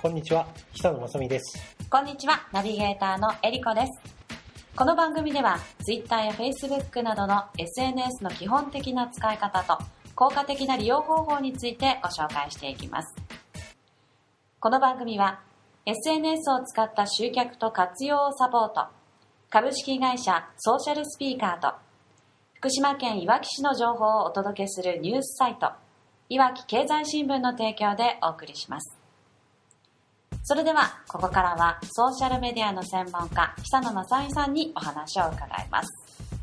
こんにちは、久野正美です。こんにちは、ナビゲーターのえりこです。この番組では、Twitter や Facebook などの SNS の基本的な使い方と、効果的な利用方法についてご紹介していきます。この番組は、SNS を使った集客と活用をサポート、株式会社ソーシャルスピーカーと、福島県いわき市の情報をお届けするニュースサイト、いわき経済新聞の提供でお送りします。それでは、ここからはソーシャルメディアの専門家、久野正美さんにお話を伺います。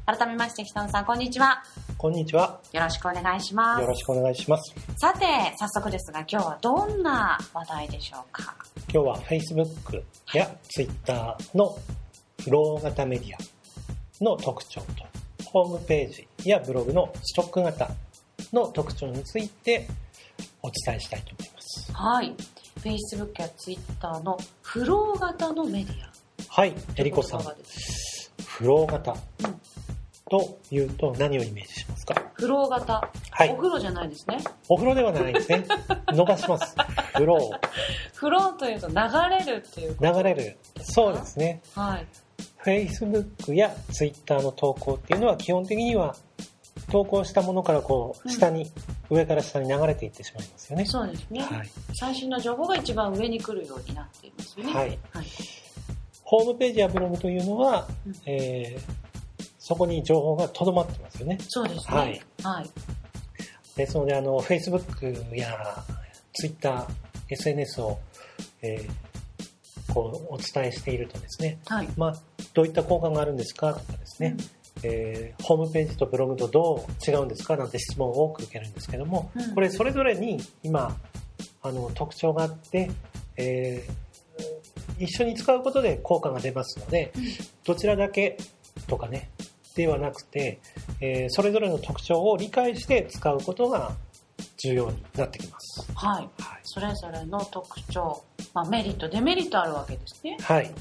改めまして、久野さん、こんにちは。こんにちは。よろしくお願いしまよろしくお願いします。す。さて、早速ですが、今日はどんな話題でしょうか？今日は Facebook や Twitter のフロー型メディアの特徴と、ホームページやブログのストック型の特徴についてお伝えしたいと思います。はい。Facebook や Twitter のフロー型のメディア。はい、えりこさんフロー型うんというと何をイメージしますか？フロー型。はいお風呂じゃないですね。お風呂ではないですね。伸ばします。フロー。フローというと流れるっていう流れる。そうですね。はい。Facebook や Twitter の投稿っていうのは基本的には投稿したものからこう下に、上から下に流れていってしまいますよね。そうですね。はい。最新の情報が一番上に来るようになっていますよね。はい。はい。ホームページやブログというのは、うんえーそこに情報がとどまってますよね。そうですね。はい。はい。ですので、あの、Facebook や Twitter、SNS を、えーこう、お伝えしているとですね、はい。まあ、どういった効果があるんですかとかですね、えーホームページとブログとどう違うんですかなんて質問を多く受けるんですけども、うんこれそれぞれに今あの特徴があって、えー一緒に使うことで効果が出ますのでうんどちらだけとかねではなくて、えーそれぞれの特徴を理解して使うことが重要になってきます。はい。はいそれぞれの特徴、まあ、メリット、デメリットあるわけですね。はい。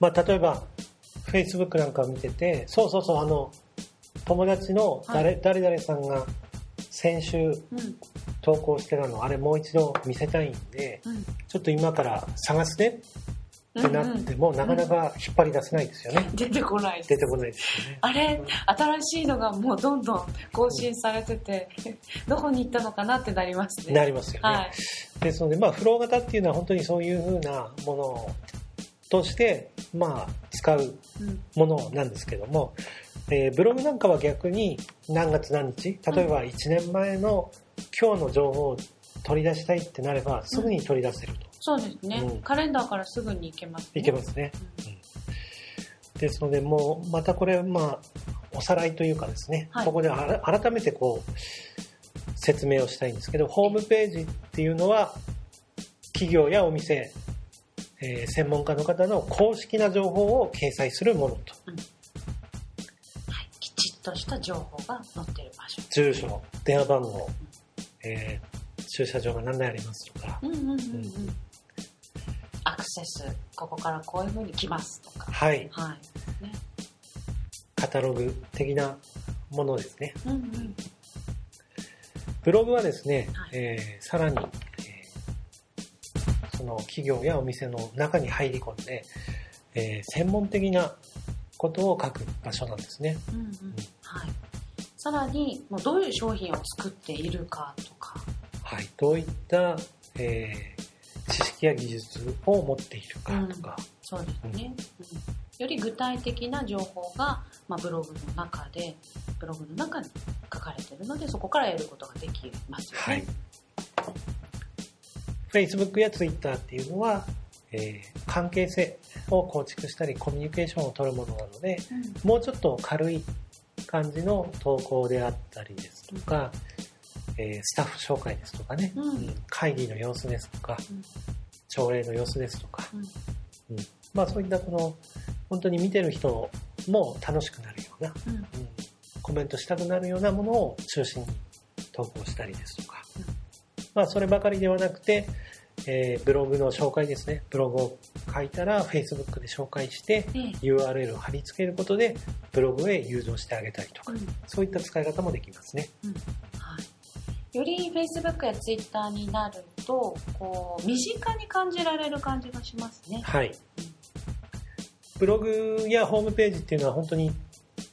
まあ、例えば、Facebook なんかを見てて、そうそうそう、あの、友達の誰,、誰々さんが先週うん。投稿してたの、あれもう一度見せたいんで、うん。ちょっと今から探すねってなっても、なかなか引っ張り出せないですよね。出てこない出てこないですよね。あれ、新しいのがもうどんどん更新されてて、どこに行ったのかなってなりますね。なりますよね。はい。ですので、まあ、フロー型っていうのは本当にそういうふうなものとして、まあ、使ううん。ものなんですけども、えーブログなんかは逆に何月何日例えば1年前の今日の情報を取り出したいってなればすぐに取り出せると、そうですね、うん。カレンダーからすぐに行けます、ね。いけますね、ですのでもうまたこれまあおさらいというかですね、はい。ここで改めてこう説明をしたいんですけどホームページっていうのは企業やお店、えー専門家の方の公式な情報を掲載するものとはい。きちっとした情報が載ってる場所。住所電話番号、えー駐車場が何台ありますとか、うんうんうんうん。アクセス、ここからこういう風に来ますとか。はい、はい。ね。カタログ的なものですね。うんうん。ブログはですね、はいえーさらに、の企業やお店の中に入り込んで、えー専門的なことを書く場所なんですね。うんうん。はい。さらに、もうどういう商品を作っているかとか。はい、どういった、えー知識や技術を持っているかとか、そうですね。うんより具体的な情報が、まあ、ブログの中で、ブログの中に書かれているので、そこから得ることができますよね。はい。Facebook や Twitter っていうのは、えー関係性を構築したりコミュニケーションを取るものなので、うん。もうちょっと軽い感じの投稿であったりですとか、えースタッフ紹介ですとかね、うん。うん会議の様子ですとか、うん。朝礼の様子ですとか、うん。うん。まあそういったこの、本当に見てる人も楽しくなるような、コメントしたくなるようなものを中心に投稿したりですとか、うんまあそればかりではなくて、えーブログの紹介ですね。ブログを書いたら Facebook で紹介してええ URL を貼り付けることでブログへ誘導してあげたりとか、うんそういった使い方もできますね。はい、より Facebook や Twitter になるとこう身近に感じられる感じがしますね。はい。ブログやホームページっていうのは本当に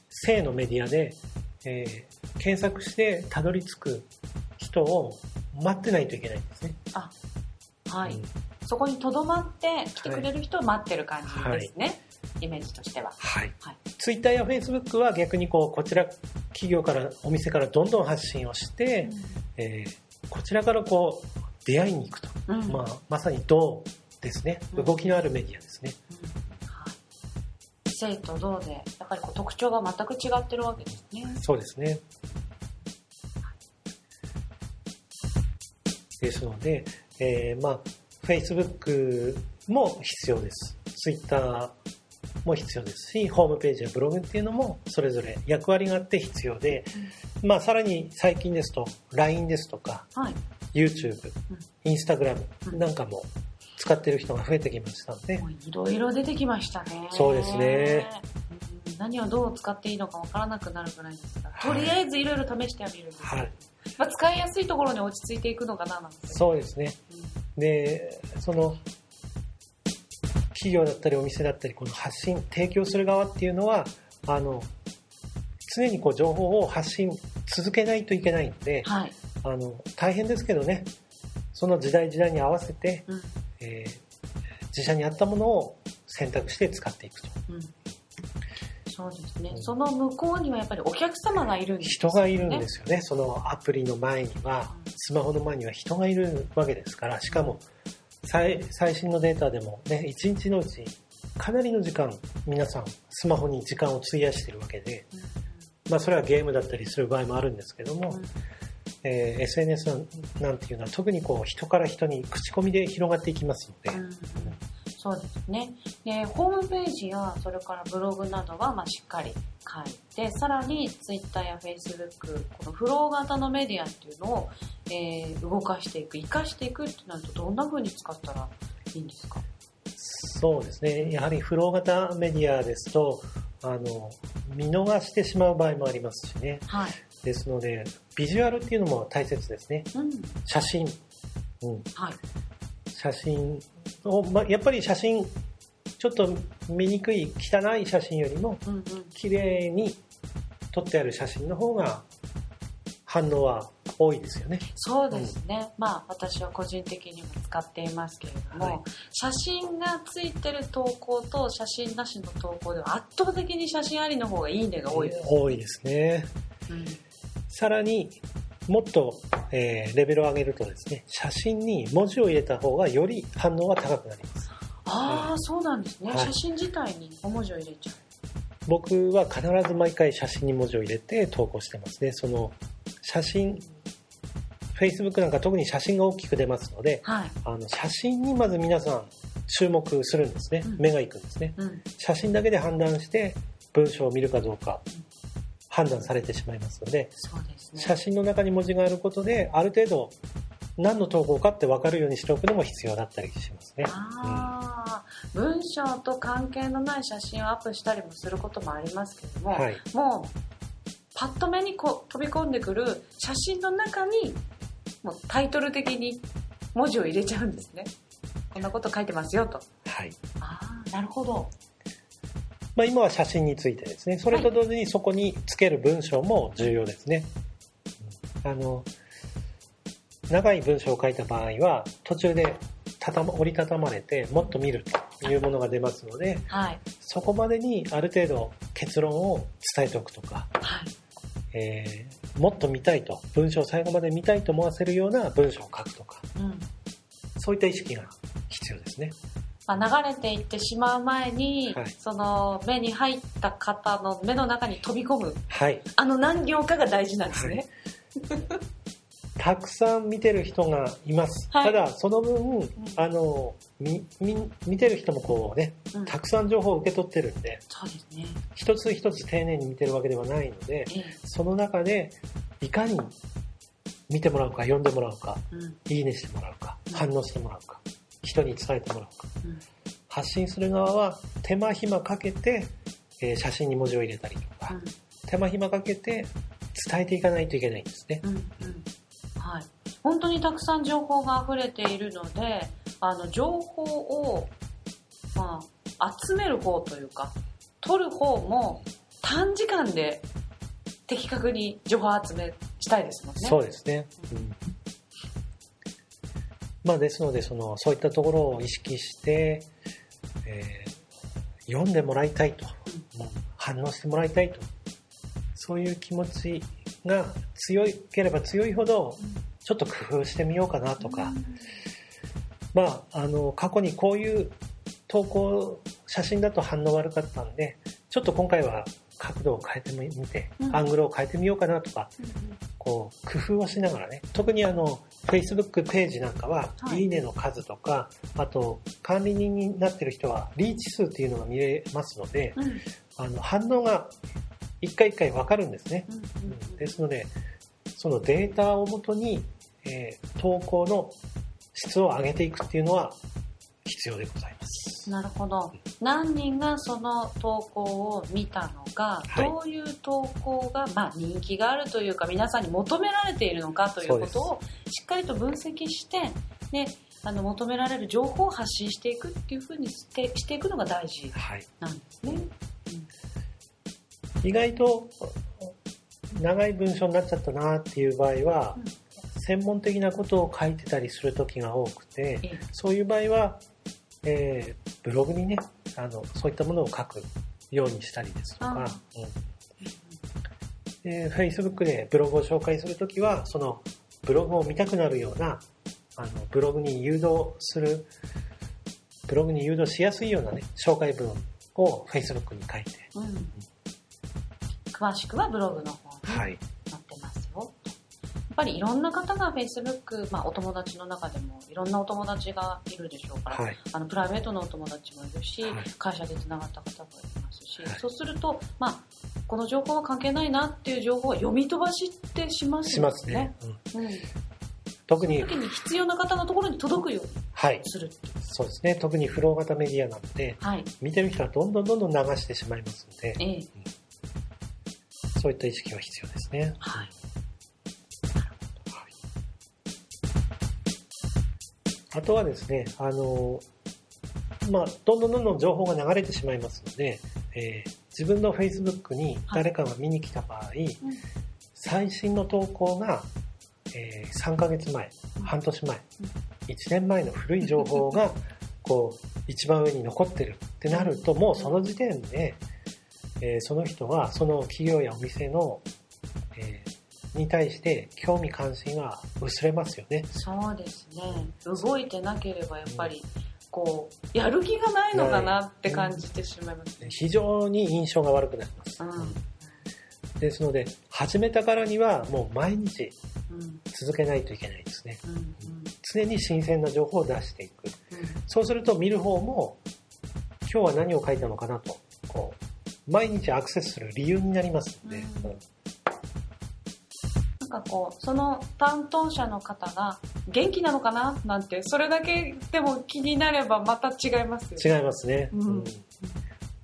正のメディアで、えー検索してたどり着く人を待ってないといけないんですね。はい、うん。そこにとどまって来てくれる人を待ってる感じですね、イメージとしては。はい。はい。ツイッターやフェイスブックは逆にこうこちら企業からお店からどんどん発信をして、えーこちらからこう出会いに行くと、うん。まあ、まさに銅ですね。うん。動きのあるメディアですね、うん。はい。生と銅でやっぱりこう特徴が全く違ってるわけですね。そうですねですので、えーまあ Facebook も必要です。Twitter も必要です。しホームページやブログっていうのもそれぞれ役割があって必要で、まあ、さらに最近ですと LINE ですとかはい。YouTube うん、Instagram うん。なんかも使ってる人が増えてきましたので、いろいろ出てきましたね。そうですね。うん。何をどう使っていいのかわからなくなるぐらいですが、はいとりあえずいろいろ試してはみるんですはい、まあ、使いやすいところに落ち着いていくのかななんて。そうですねうんでその企業だったりお店だったりこの発信提供する側っていうのはあの常にこう情報を発信続けないといけないのではい。あの大変ですけどねその時代時代に合わせて、うん。えー自社に合ったものを選択して使っていくとうん。そうですね。う。ん。その向こうにはやっぱりお客様がいるんです人がいるんねですよね。そのアプリの前にはうんスマホの前には人がいるわけですからしかも最最新のデータでもね1日のうちかなりの時間皆さんスマホに時間を費やしてるわけで、まあ、それはゲームだったりする場合もあるんですけども、うん。えー SNS なんていうのは特にこう人から人に口コミで広がっていきますので、うんそうですね。で、ホームページや、それからブログなどは、まあ、しっかり書いて、さらに、ツイッターやフェイスブック、このフロー型のメディアっていうのを、えー動かしていく、活かしていくってなると、どんな風に使ったらいいんですか？そうですねやはりフロー型メディアですとあの見逃してしまう場合もありますしねはい。ですのでビジュアルっていうのも大切ですねうん。写真、うん、はい。写真やっぱり写真ちょっと見にくい汚い写真よりもうんうん。綺麗に撮ってある写真の方が反応は多いですよねそうですね。まあ、私は個人的にも使っていますけれども、はい写真がついてる投稿と写真なしの投稿では圧倒的に写真ありの方がいいねが多いです。多いですねうんさらにもっと、えーレベルを上げるとですね写真に文字を入れた方がより反応が高くなります。ああ、そうなんですね、はい。写真自体にお文字を入れちゃう。僕は必ず毎回写真に文字を入れて投稿してますね。その写真 Facebook なんか特に写真が大きく出ますのではい。あの写真にまず皆さん注目するんですね。うん。目がいくんですね。うん。写真だけで判断して文章を見るかどうか。うん判断されてしまいますのでね。写真の中に文字があることである程度何の投稿かって分かるようにしておくのも必要だったりしますね。ああ、文章と関係のない写真をアップしたりもすることもありますけども、はい、もう、パッと目にこう飛び込んでくる写真の中に、もうタイトル的に文字を入れちゃうんですね。こんなこと書いてますよと。はいああ、なるほど。まあ、今は写真についてですねそれと同時にそこにつける文章も重要ですね。うんあの長い文章を書いた場合は途中でたたま折りたたまれてもっと見るというものが出ますのではい。そこまでにある程度結論を伝えておくとか、はい。えーもっと見たいと文章を最後まで見たいと思わせるような文章を書くとかうん。そういった意識が必要ですね。まあ、流れていってしまう前に、はいその目に入った方の目の中に飛び込む、はい。あの何行かが大事なんですね。たくさん見てる人がいます。はいただ、その分、あの、み、み、見てる人もこうね、うんたくさん情報を受け取ってるんで、そうですね。一つ一つ丁寧に見てるわけではないので、ええその中で、いかに見てもらうか、読んでもらうか、うん。いいねしてもらうか、うん反応してもらうか、人に伝えてもらうか。うん。発信する側は手間暇かけて、えー写真に文字を入れたりとか、手間暇かけて伝えていかないといけないんですね。うん。うん。はい。本当にたくさん情報が溢れているので、あの、情報を、まあ、集める方というか、取る方も短時間で的確に情報集めしたいですもんね。そうですね。うんまあ、ですのでその、そういったところを意識して、えー読んでもらいたいと、反応してもらいたいと、そういう気持ちが強いければ強いほど、ちょっと工夫してみようかなとか、まあ、あの、過去にこういう投稿、写真だと反応悪かったんで、ちょっと今回は角度を変えてみて、うん。アングルを変えてみようかなとか、こう、工夫をしながらね、特にあの、Facebook ページなんかは、はいいいねの数とか、あと、管理人になってる人は、リーチ数っていうのが見れますので、うんうんあの、反応が一回一回わかるんですね。うんうんですので、そのデータをもとに、えー投稿の質を上げていくっていうのは必要でございます。なるほど。何人がその投稿を見たのか、はいどういう投稿が、まあ、人気があるというか、皆さんに求められているのかということをしっかりと分析して、で、あの、求められる情報を発信していくっていうふうにしてしていくのが大事はい。なんですね。意外と長い文章になっちゃったなっていう場合は、うん専門的なことを書いてたりする時が多くて、ええそういう場合は、えーブログにねあのそういったものを書くようにしたりですとか、うん。で Facebook でブログを紹介するときはそのブログを見たくなるようなあのブログに誘導するブログに誘導しやすいようなね紹介文を Facebook に書いて、うんうん。詳しくはブログの方に。はい、ぱりいろんな方が Facebook、まあ、お友達の中でもいろんなお友達がいるでしょうから、はい、あのプライベートのお友達もいるし、はい会社でつながった方もいますし、はいそうすると、まあ、この情報は関係ないなっていう情報は読み飛ばしってしますよしますね。うんうん、特に、時に必要な方のところに届くようにはい、する。そうですね。特にフロー型メディアなので、はい。見てる人はどんどんどんどん流してしまいますので、ええそういった意識は必要ですね。はい。あとはですね、あの、まあ、どんどんどんどん情報が流れてしまいますので、えー自分の Facebook に誰かが見に来た場合、最新の投稿が、えー3ヶ月前、うん。半年前、うん。1年前の古い情報が、こう、一番上に残ってるってなると、もうその時点で、えーその人はその企業やお店の、えーに対して興味関心が薄れますよね。そうですね。動いてなければやっぱり、こう、やる気がないのかなって感じてしまいますね。非常に印象が悪くなります。うん。ですので、始めたからにはもう毎日うん。続けないといけないですね。うん。うん。常に新鮮な情報を出していく。うんそうすると見る方も、今日は何を書いたのかなと、こう、毎日アクセスする理由になりますので、かこう、その担当者の方が元気なのかな？なんて、それだけでも気になればまた違いますよね。違いますね。うん。うん。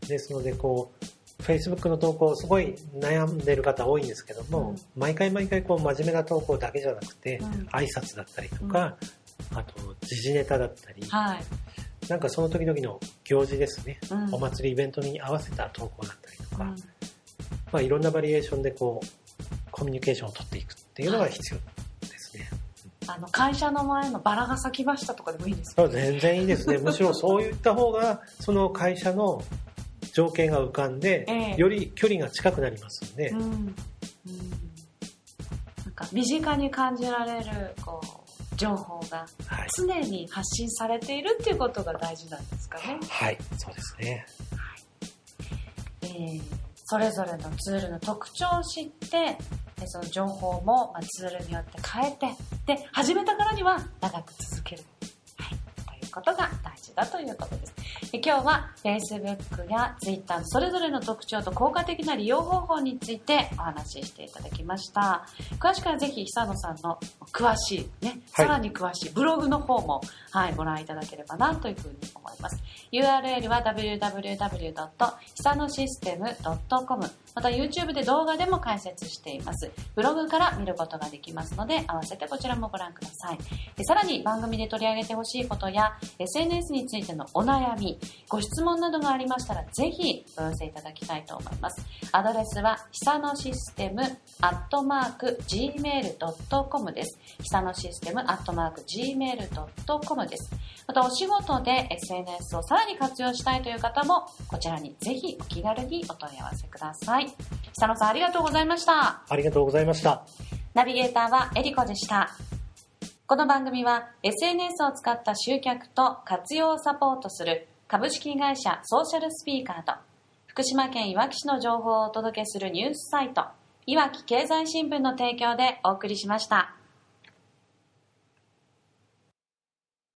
ですので、こう、Facebook の投稿、すごい悩んでる方多いんですけども、うん。毎回毎回こう真面目な投稿だけじゃなくて、うん。挨拶だったりとか、あと時事ネタだったり、はい。なんかその時々の行事ですね、うん。お祭りイベントに合わせた投稿だったりとか、うん。まあいろんなバリエーションでこう、コミュニケーションを取っていくっていうのが必要ですね。あの、会社の前のバラが咲きましたとかでもいいですそう全然いいですね。むしろそういった方が、その会社の情景が浮かんで、ええより距離が近くなりますので、うん。うん。なんか身近に感じられる、こう、情報がはい。常に発信されているっていうことが大事なんですかね？はい、そうですね。えーそれぞれのツールの特徴を知って、でその情報も、ツールによって変えて、で、始めたからには長く続ける。ことが大事話だということです。で今日は Facebook や Twitter それぞれの特徴と効果的な利用方法についてお話ししていただきました。詳しくはぜひ久野さんの詳しい、ね、はいさらに詳しいブログの方も、はい、ご覧いただければなというふうに思います。URL は www. 久野システム .com また YouTube で動画でも解説しています。ブログから見ることができますので、合わせてこちらもご覧ください。でさらに番組で取り上げてほしいことや SNS についてのお悩み、ご質問などがありましたら、ぜひお寄せいただきたいと思います。アドレスは、久野システムアットマーク gmail.com です。久野システムアットマーク gmail.com です。またお仕事で SNS をさらに活用したいという方も、こちらにぜひお気軽にお問い合わせください。久野さんありがとうございました。ありがとうございました。ナビゲーターはエリコでした。この番組は SNS を使った集客と活用をサポートする株式会社ソーシャルスピーカーと福島県いわき市の情報をお届けするニュースサイトいわき経済新聞の提供でお送りしました。